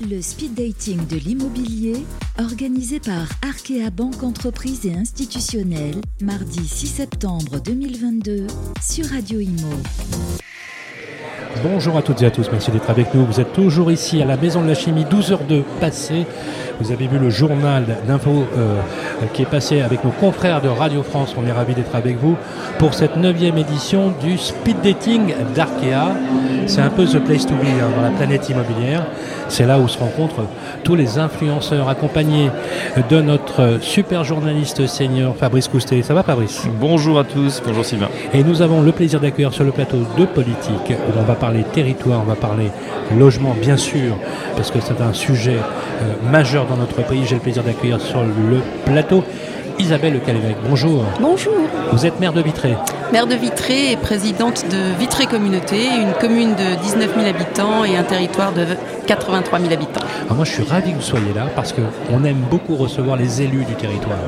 Le speed dating de l'immobilier, organisé par Arkea Banque Entreprise et Institutionnelle, mardi 6 septembre 2022 sur Radio Imo. Bonjour à toutes et à tous, merci d'être avec nous. Vous êtes toujours ici à la Maison de la Chimie, 12h02 passées. Vous avez vu le journal d'info euh, qui est passé avec nos confrères de Radio France. On est ravis d'être avec vous pour cette neuvième édition du speed dating d'Arkea. C'est un peu the place to be hein, dans la planète immobilière. C'est là où se rencontrent tous les influenceurs accompagnés de notre super journaliste senior Fabrice Coustet. Ça va Fabrice? Bonjour à tous, bonjour Sylvain. Et nous avons le plaisir d'accueillir sur le plateau de politique où on va parler territoire, on va parler logement bien sûr, parce que c'est un sujet euh, majeur dans notre pays. J'ai le plaisir d'accueillir sur le plateau Isabelle Le Calévec. Bonjour. Bonjour. Vous êtes maire de Vitré. Maire de Vitré et présidente de Vitré Communauté, une commune de 19 000 habitants et un territoire de 83 000 habitants. Alors moi, je suis ravi que vous soyez là parce qu'on aime beaucoup recevoir les élus du territoire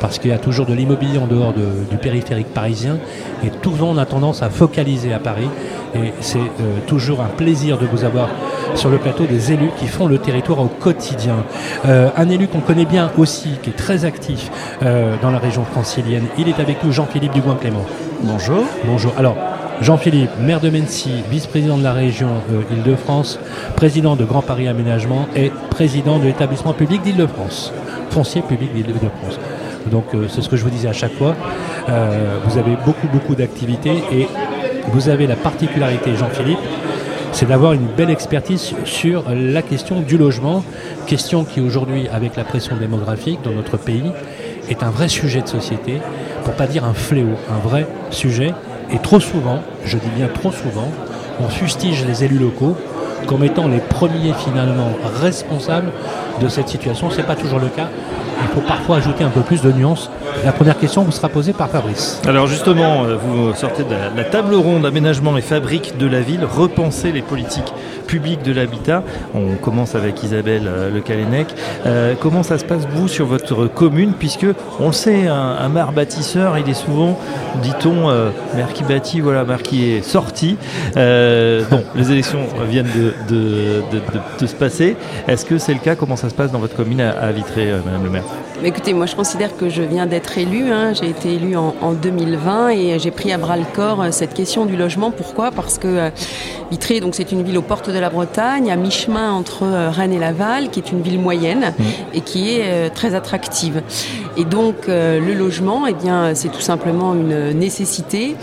parce qu'il y a toujours de l'immobilier en dehors du périphérique parisien et tout le monde a tendance à focaliser à Paris et c'est euh, toujours un plaisir de vous avoir sur le plateau des élus qui font le territoire au quotidien. Euh, un élu qu'on connaît bien aussi, qui est très actif euh, dans la région francilienne, il est avec nous, Jean-Philippe Dugoin-Clément. Bonjour. Bonjour. Alors, Jean-Philippe, maire de Mency, vice-président de la région Île-de-France, président de Grand Paris Aménagement et président de l'établissement public d'Île-de-France, foncier public d'Île-de-France. Donc c'est ce que je vous disais à chaque fois. vous avez beaucoup beaucoup d'activités et vous avez la particularité, Jean-Philippe, c'est d'avoir une belle expertise sur la question du logement, question qui aujourd'hui, avec la pression démographique dans notre pays, est un vrai sujet de société, pour pas dire un fléau, un vrai sujet. Et trop souvent, je dis bien trop souvent, on fustige les élus locaux comme étant les premiers finalement responsables de cette situation. Ce n'est pas toujours le cas. Il faut parfois ajouter un peu plus de nuances la première question vous sera posée par Fabrice. Alors justement, euh, vous sortez de la, table ronde aménagement et fabrique de la ville, repenser les politiques publiques de l'habitat. On commence avec Isabelle euh, Le Calénec. Euh, comment ça se passe vous sur votre commune Puisque on sait, un, maire bâtisseur, il est souvent, dit-on, maire qui bâtit, voilà, maire qui est sorti. bon, les élections viennent de, se passer. Est-ce que c'est le cas? Comment ça se passe dans votre commune à, Vitré, Madame le maire? Écoutez, moi je considère que je viens d'être élue. Hein. J'ai été élue en, 2020 et j'ai pris à bras le corps euh, cette question du logement. Pourquoi? Parce que euh, Vitré, donc c'est une ville aux portes de la Bretagne, à mi-chemin entre euh, Rennes et Laval, qui est une ville moyenne mmh. et qui est très attractive. Et donc le logement, eh bien, c'est tout simplement une nécessité.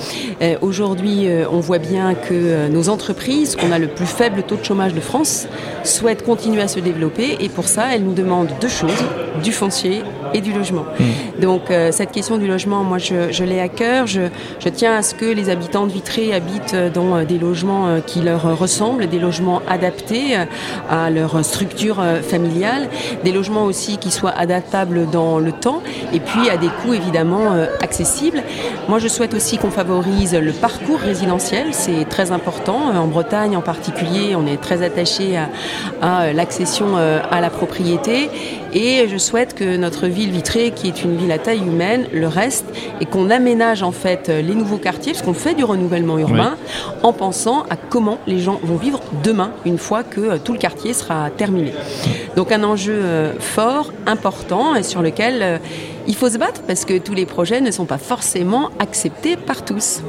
Aujourd'hui, on voit bien que nos entreprises, qu'on a le plus faible taux de chômage de France, souhaitent continuer à se développer et pour ça, elles nous demandent deux choses du foncier et du logement. Hmm. Donc euh, cette question du logement, moi je, l'ai à cœur. Je, tiens à ce que les habitants de Vitré habitent dans euh, des logements euh, qui leur ressemblent, des logements adaptés à leur structure familiale, des logements aussi qui soient adaptables dans le temps et puis à des coûts évidemment accessibles. Moi je souhaite aussi qu'on favorise le parcours résidentiel, c'est très important. En Bretagne en particulier, on est très attaché à, à l'accession à la propriété et je souhaite que notre ville vitrée, qui est une ville à taille humaine, le reste, et qu'on aménage en fait les nouveaux quartiers, parce qu'on fait du renouvellement urbain, en pensant à comment les gens vont vivre demain, une fois que euh, tout le quartier sera terminé. Donc un enjeu euh, fort, important, et sur lequel euh, il faut se battre parce que tous les projets ne sont pas forcément acceptés par tous.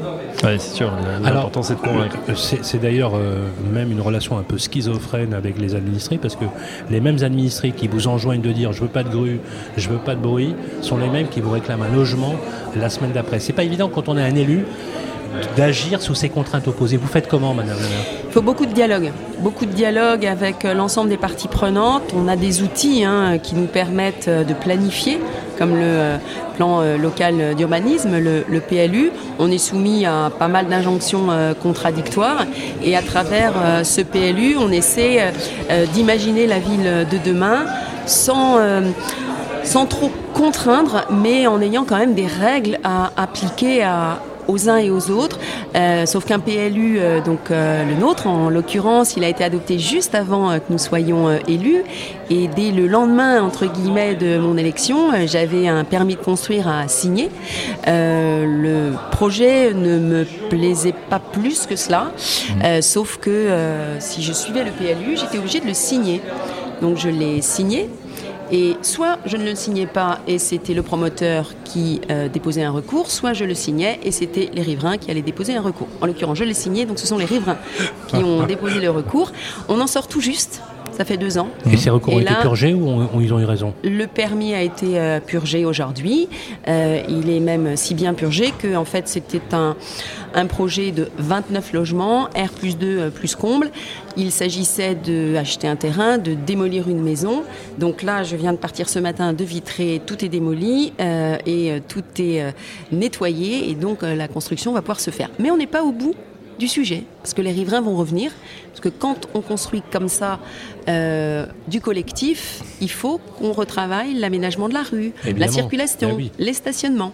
Oui, c'est sûr. L'important, c'est de convaincre. C'est d'ailleurs euh, même une relation un peu schizophrène avec les administrés parce que les mêmes administrés qui vous enjoignent de dire je veux pas de grue, je veux pas de bruit, sont les mêmes qui vous réclament un logement la semaine d'après. C'est pas évident quand on est un élu d'agir sous ces contraintes opposées. Vous faites comment, madame Il faut beaucoup de dialogue. Beaucoup de dialogue avec euh, l'ensemble des parties prenantes. On a des outils hein, qui nous permettent euh, de planifier, comme le euh, plan local d'urbanisme, le, PLU. On est soumis à pas mal d'injonctions contradictoires. Et à travers ce PLU, on essaie d'imaginer la ville de demain sans sans trop contraindre, mais en ayant quand même des règles à appliquer à, aux uns et aux autres. sauf qu'un PLU, donc le nôtre en l'occurrence, il a été adopté juste avant que nous soyons élus. Et dès le lendemain, entre guillemets, de mon élection, j'avais un permis de construire à signer. le projet ne me plaisait pas plus que cela, sauf que si je suivais le PLU, j'étais obligée de le signer. Donc je l'ai signé. Et soit je ne le signais pas et c'était le promoteur qui euh, déposait un recours, soit je le signais et c'était les riverains qui allaient déposer un recours. En l'occurrence, je l'ai signé, donc ce sont les riverains qui ont déposé le recours. On en sort tout juste ça fait deux ans. Et ces recours ont été purgés ou, ils ont eu raison Le permis a été euh, purgé aujourd'hui. Euh, il est même si bien purgé que en fait c'était un, un projet de 29 logements, R plus 2 euh, plus comble. Il s'agissait d'acheter un terrain, de démolir une maison. Donc là, je viens de partir ce matin de Vitré, tout est démoli et tout est nettoyé et donc la construction va pouvoir se faire. Mais on n'est pas au bout du sujet, parce que les riverains vont revenir, parce que quand on construit comme ça euh, du collectif, il faut qu'on retravaille l'aménagement de la rue, la circulation, eh les stationnements.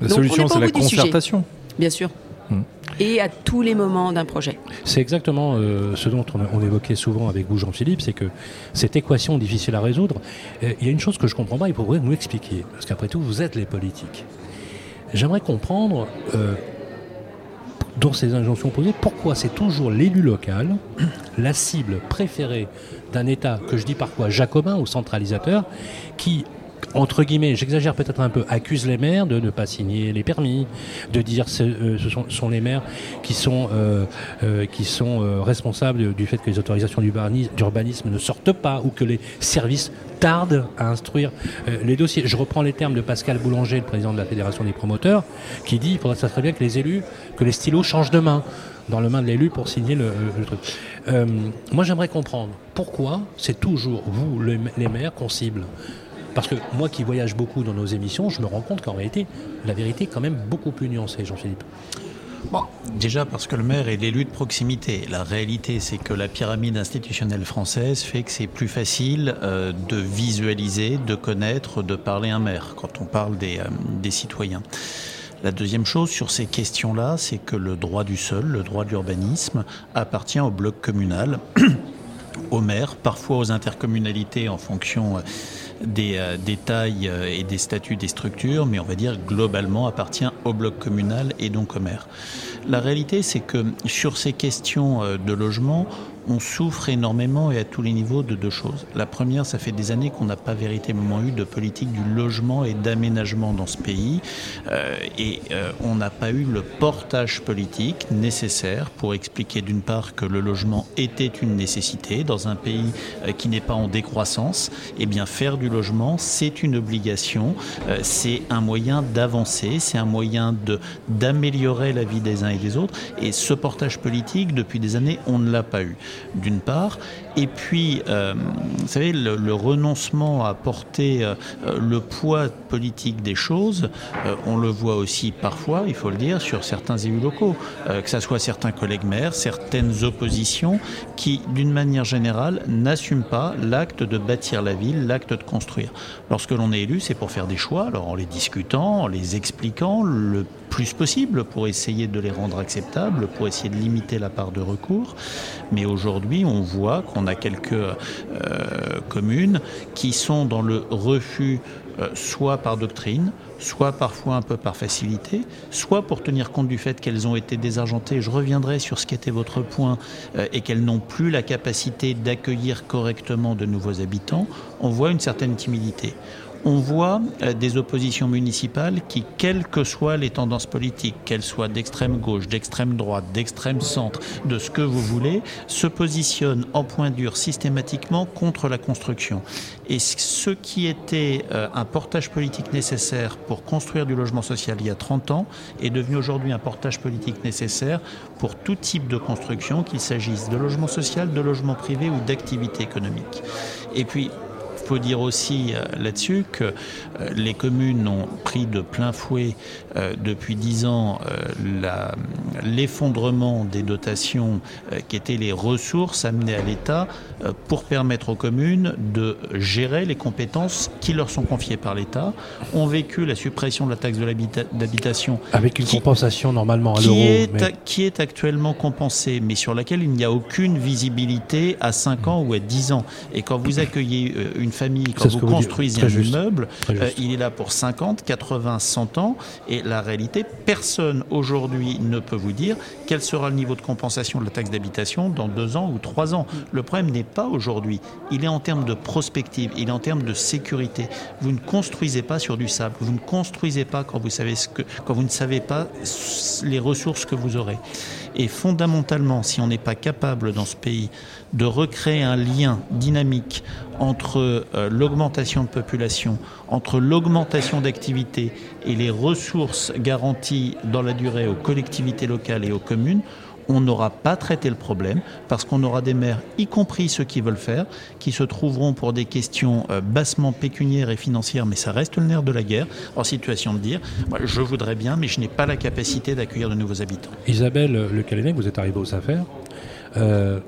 La solution, c'est la concertation. Bien sûr. Hmm. Et à tous les moments d'un projet. C'est exactement euh, ce dont on, évoquait souvent avec vous, Jean-Philippe, c'est que cette équation difficile à résoudre, euh, il y a une chose que je ne comprends pas, il faudrait nous expliquer, parce qu'après tout, vous êtes les politiques. J'aimerais comprendre dans ces injonctions posées, pourquoi c'est toujours l'élu local, la cible préférée d'un État que je dis parfois jacobin ou centralisateur, qui entre guillemets, j'exagère peut-être un peu, accuse les maires de ne pas signer les permis, de dire ce, euh, ce sont, les maires qui sont, euh, euh, qui sont responsables du fait que les autorisations d'urbanisme ne sortent pas ou que les services tardent à instruire les dossiers. Je reprends les termes de Pascal Boulanger, le président de la Fédération des promoteurs, qui dit faudrait ça serait bien que les élus, que les stylos changent de main dans le main de l'élu pour signer le, truc. moi, j'aimerais comprendre pourquoi c'est toujours vous, les maires, qu'on cible. Parce que moi qui voyage beaucoup dans nos émissions, je me rends compte qu'en réalité, la vérité est quand même beaucoup plus nuancée, Jean-Philippe. Bon, déjà parce que le maire est l'élu de proximité. La réalité, c'est que la pyramide institutionnelle française fait que c'est plus facile euh, de visualiser, de connaître, de parler un maire quand on parle des, euh, des citoyens. La deuxième chose sur ces questions-là, c'est que le droit du sol, le droit de l'urbanisme, appartient au bloc communal, au maire, parfois aux intercommunalités en fonction euh, des, euh, des, tailles euh, et des statuts des structures, mais on va dire globalement appartient au bloc communal et donc au maire. La réalité, c'est que sur ces questions euh, de logement, on souffre énormément et à tous les niveaux de deux choses. La première, ça fait des années qu'on n'a pas véritablement eu de politique du logement et d'aménagement dans ce pays. Euh, et euh, on n'a pas eu le portage politique nécessaire pour expliquer d'une part que le logement était une nécessité dans un pays euh, qui n'est pas en décroissance. Et bien faire du logement, c'est une obligation, c'est un moyen d'avancer, c'est un moyen d'améliorer la vie des uns et des autres. Et ce portage politique, depuis des années, on ne l'a pas eu d'une part, et puis, euh, vous savez, le, renoncement à porter euh, le poids politique des choses, euh, on le voit aussi parfois, il faut le dire, sur certains élus locaux, que ce soit certains collègues maires, certaines oppositions, qui, d'une manière générale, n'assument pas l'acte de bâtir la ville, l'acte de construire. Lorsque l'on est élu, c'est pour faire des choix, alors en les discutant, en les expliquant le plus possible pour essayer de les rendre acceptables, pour essayer de limiter la part de recours. Mais aujourd'hui, on voit qu'on a quelques euh, communes qui sont dans le refus euh, soit par doctrine, soit parfois un peu par facilité, soit pour tenir compte du fait qu'elles ont été désargentées. Je reviendrai sur ce qui était votre point euh, et qu'elles n'ont plus la capacité d'accueillir correctement de nouveaux habitants. On voit une certaine timidité on voit euh, des oppositions municipales qui, quelles que soient les tendances politiques, qu'elles soient d'extrême gauche, d'extrême droite, d'extrême centre, de ce que vous voulez, se positionnent en point dur systématiquement contre la construction. Et ce qui était euh, un portage politique nécessaire pour construire du logement social il y a 30 ans est devenu aujourd'hui un portage politique nécessaire pour tout type de construction, qu'il s'agisse de logement social, de logement privé ou d'activité économique. Et puis, faut dire aussi là-dessus que les communes ont pris de plein fouet depuis dix ans l'effondrement des dotations qui étaient les ressources amenées à l'État pour permettre aux communes de gérer les compétences qui leur sont confiées par l'État, ont vécu la suppression de la taxe d'habitation. Avec une compensation normalement à l'euro. Qui est actuellement compensée, mais sur laquelle il n'y a aucune visibilité à 5 ans ou à 10 ans. Et quand vous accueillez euh, une famille, quand vous construisez un immeuble, euh, il est là pour 50, 80, 100 ans. Et la réalité, personne aujourd'hui ne peut vous dire quel sera le niveau de compensation de la taxe d'habitation dans 2 ans ou 3 ans. Le problème n'est pas aujourd'hui. Il est en termes de prospective, il est en termes de sécurité. Vous ne construisez pas sur du sable. Vous ne construisez pas quand vous, savez ce que, quand vous ne savez pas les ressources que vous aurez. Et fondamentalement, si on n'est pas capable dans ce pays de recréer un lien dynamique entre euh, l'augmentation de population, entre l'augmentation d'activité et les ressources garanties dans la durée aux collectivités locales et aux communes, on n'aura pas traité le problème parce qu'on aura des maires, y compris ceux qui veulent faire, qui se trouveront pour des questions euh, bassement pécuniaires et financières, mais ça reste le nerf de la guerre, en situation de dire je voudrais bien, mais je n'ai pas la capacité d'accueillir de nouveaux habitants. Isabelle Le Calénec, vous êtes arrivée aux affaires. Euh,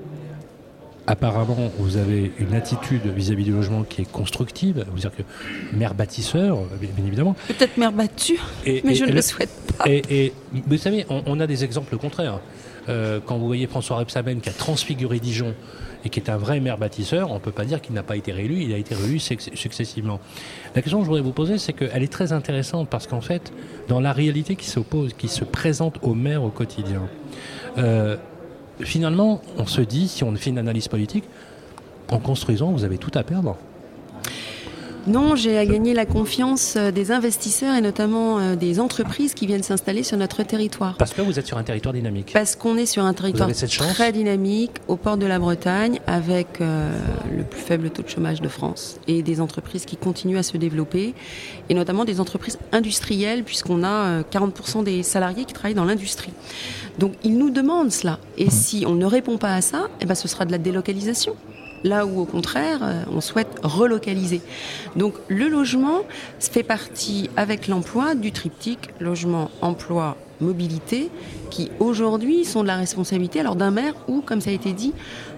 apparemment, vous avez une attitude vis-à-vis du logement qui est constructive. Vous dire que maire bâtisseur, bien, évidemment. Peut-être maire battu, mais je ne le souhaite pas. Et, vous savez, on, on, a des exemples contraires. Euh, quand vous voyez François Rebsamen qui a transfiguré Dijon et qui est un vrai maire bâtisseur, on ne peut pas dire qu'il n'a pas été réélu, il a été réélu successivement. La question que je voudrais vous poser, c'est qu'elle est très intéressante parce qu'en fait, dans la réalité qui s'oppose, qui se présente au maire au quotidien, euh, finalement, on se dit, si on fait une analyse politique, en construisant, vous avez tout à perdre. Non, j'ai à gagner la confiance euh, des investisseurs et notamment euh, des entreprises qui viennent s'installer sur notre territoire. Parce que vous êtes sur un territoire dynamique. Parce qu'on est sur un territoire très dynamique au port de la Bretagne avec euh, le plus faible taux de chômage de France et des entreprises qui continuent à se développer et notamment des entreprises industrielles puisqu'on a 40% des salariés qui travaillent dans l'industrie. Donc ils nous demandent cela et mmh. si on ne répond pas à ça, eh ben, ce sera de la délocalisation là où au contraire euh, on souhaite relocaliser. Donc le logement fait partie avec l'emploi du triptyque logement, emploi, mobilité qui aujourd'hui sont de la responsabilité alors d'un maire ou comme ça a été dit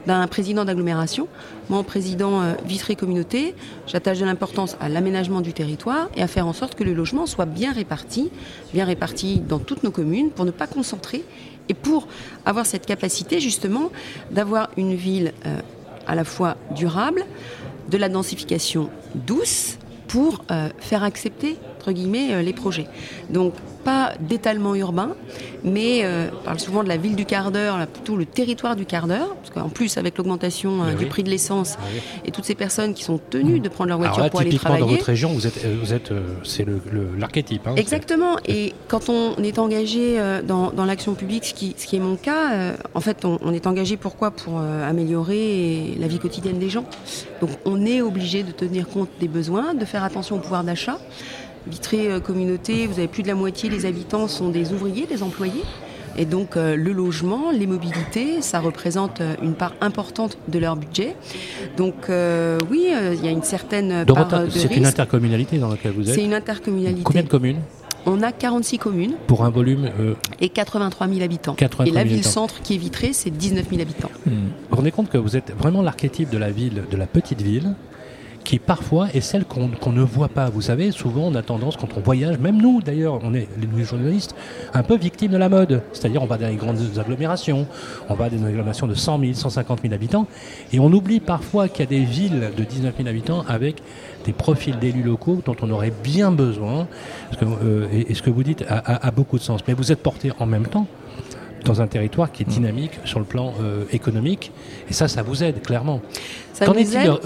d'un président d'agglomération. Moi en président euh, Vitré Communauté, j'attache de l'importance à l'aménagement du territoire et à faire en sorte que le logement soit bien réparti, bien réparti dans toutes nos communes pour ne pas concentrer et pour avoir cette capacité justement d'avoir une ville euh, à la fois durable, de la densification douce pour euh, faire accepter entre guillemets euh, les projets. Pas d'étalement urbain, mais euh, on parle souvent de la ville du quart d'heure, plutôt le territoire du quart d'heure, parce qu'en plus avec l'augmentation euh, du prix de l'essence et toutes ces personnes qui sont tenues de prendre leur voiture pour aller travailler. Dans votre région, vous êtes, vous êtes, c'est l'archétype. Hein, Exactement. Et quand on est engagé dans, dans l'action publique, ce qui, ce qui, est mon cas, en fait, on, on, est engagé pourquoi? Pour améliorer la vie quotidienne des gens. Donc, on est obligé de tenir compte des besoins, de faire attention au pouvoir d'achat. Vitré euh, Communauté, vous avez plus de la moitié des habitants sont des ouvriers, des employés. Et donc euh, le logement, les mobilités, ça représente euh, une part importante de leur budget. Donc oui, il y a une certaine part de C'est une intercommunalité dans laquelle vous êtes C'est une intercommunalité. Combien de communes on a 46 communes. Pour un volume Et 83 000 habitants. et la ville-centre qui est vitrée, c'est 19 000 habitants. Vous vous rendez compte que vous êtes vraiment l'archétype de la ville, de la petite ville, qui parfois est celle qu'on ne voit pas. Vous savez, souvent on a tendance, quand on voyage, même nous d'ailleurs, on est les journalistes, un peu victimes de la mode. C'est-à-dire on va dans les grandes agglomérations, on va dans des agglomérations de 100 000, 150 000 habitants, et on oublie parfois qu'il y a des villes de 19 000 habitants avec des profils d'élus locaux dont on aurait bien besoin. euh, et, ce que vous dites a, a beaucoup de sens. Mais vous êtes porté en même temps dans un territoire qui est dynamique sur le plan euh, économique. Et ça, ça vous aide, clairement.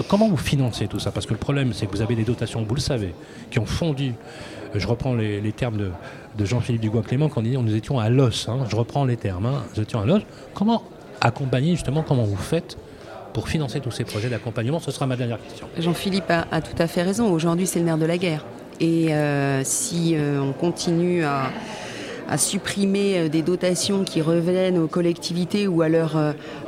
comment vous financez tout ça? Parce que le problème, c'est que vous avez des dotations, vous le savez, qui ont fondu. Euh, je reprends les, termes de, Jean-Philippe Dubois-Clément quand on dit nous étions à l'os. Hein. Je reprends les termes, hein. nous étions à l'os. Comment accompagner, justement, comment vous faites pour financer tous ces projets d'accompagnement? Ce sera ma dernière question. Jean-Philippe a, tout à fait raison. Aujourd'hui, c'est le nerf de la guerre. Et euh, si on continue à à supprimer des dotations qui reviennent aux collectivités ou à leur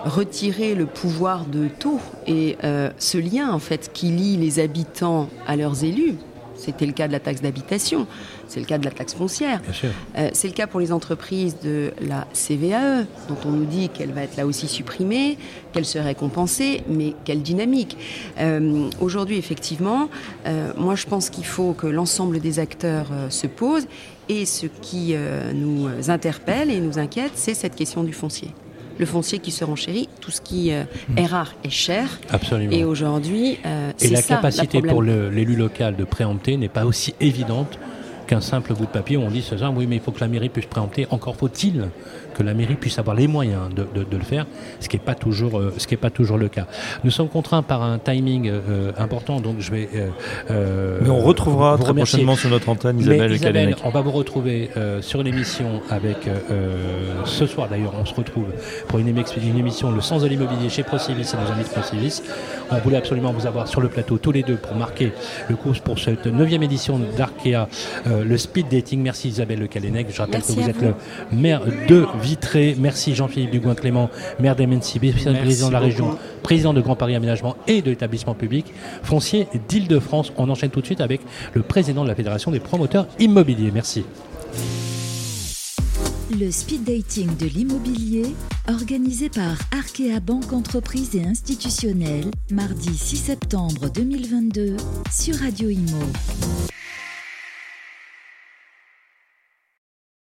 retirer le pouvoir de taux et ce lien en fait qui lie les habitants à leurs élus. C'était le cas de la taxe d'habitation. C'est le cas de la taxe foncière. Euh, c'est le cas pour les entreprises de la CVAE, dont on nous dit qu'elle va être là aussi supprimée, qu'elle serait compensée, mais quelle dynamique. Euh, aujourd'hui, effectivement, euh, moi je pense qu'il faut que l'ensemble des acteurs se posent. Et ce qui nous interpelle et nous inquiète, c'est cette question du foncier le foncier qui se renchérit, tout ce qui est rare est cher. Absolument. Et aujourd'hui, euh, et la capacité pour l'élu local de préempter n'est pas aussi évidente qu'un simple bout de papier où on dit ce oui mais il faut que la mairie puisse préempter. Encore faut-il que la mairie puisse avoir les moyens de, le faire, ce qui n'est pas toujours euh, ce qui est pas toujours le cas. Nous sommes contraints par un timing euh, important, donc je vais. Euh, mais on retrouvera très prochainement sur notre antenne Isabelle, Isabelle On va vous retrouver sur l'émission avec ce soir d'ailleurs. On se retrouve pour une, une émission Le sens de l'immobilier chez Procivis et nos amis de Procivis. On voulait absolument vous avoir sur le plateau tous les deux pour marquer le coup pour cette neuvième édition d'Arkea, le speed dating. Merci Isabelle Le Calenec. Je rappelle que vous êtes le maire de Vitré. Merci Jean-Philippe Dugoin-Clément, maire d'MNC, président de la région, président de Grand Paris Aménagement et de l'établissement public foncier d'Île-de-France. On enchaîne tout de suite avec le président de la Fédération des promoteurs immobiliers. Merci. Le speed dating de l'immobilier, organisé par Arkea Banque Entreprise et Institutionnelle, mardi 6 septembre 2022 sur Radio Imo.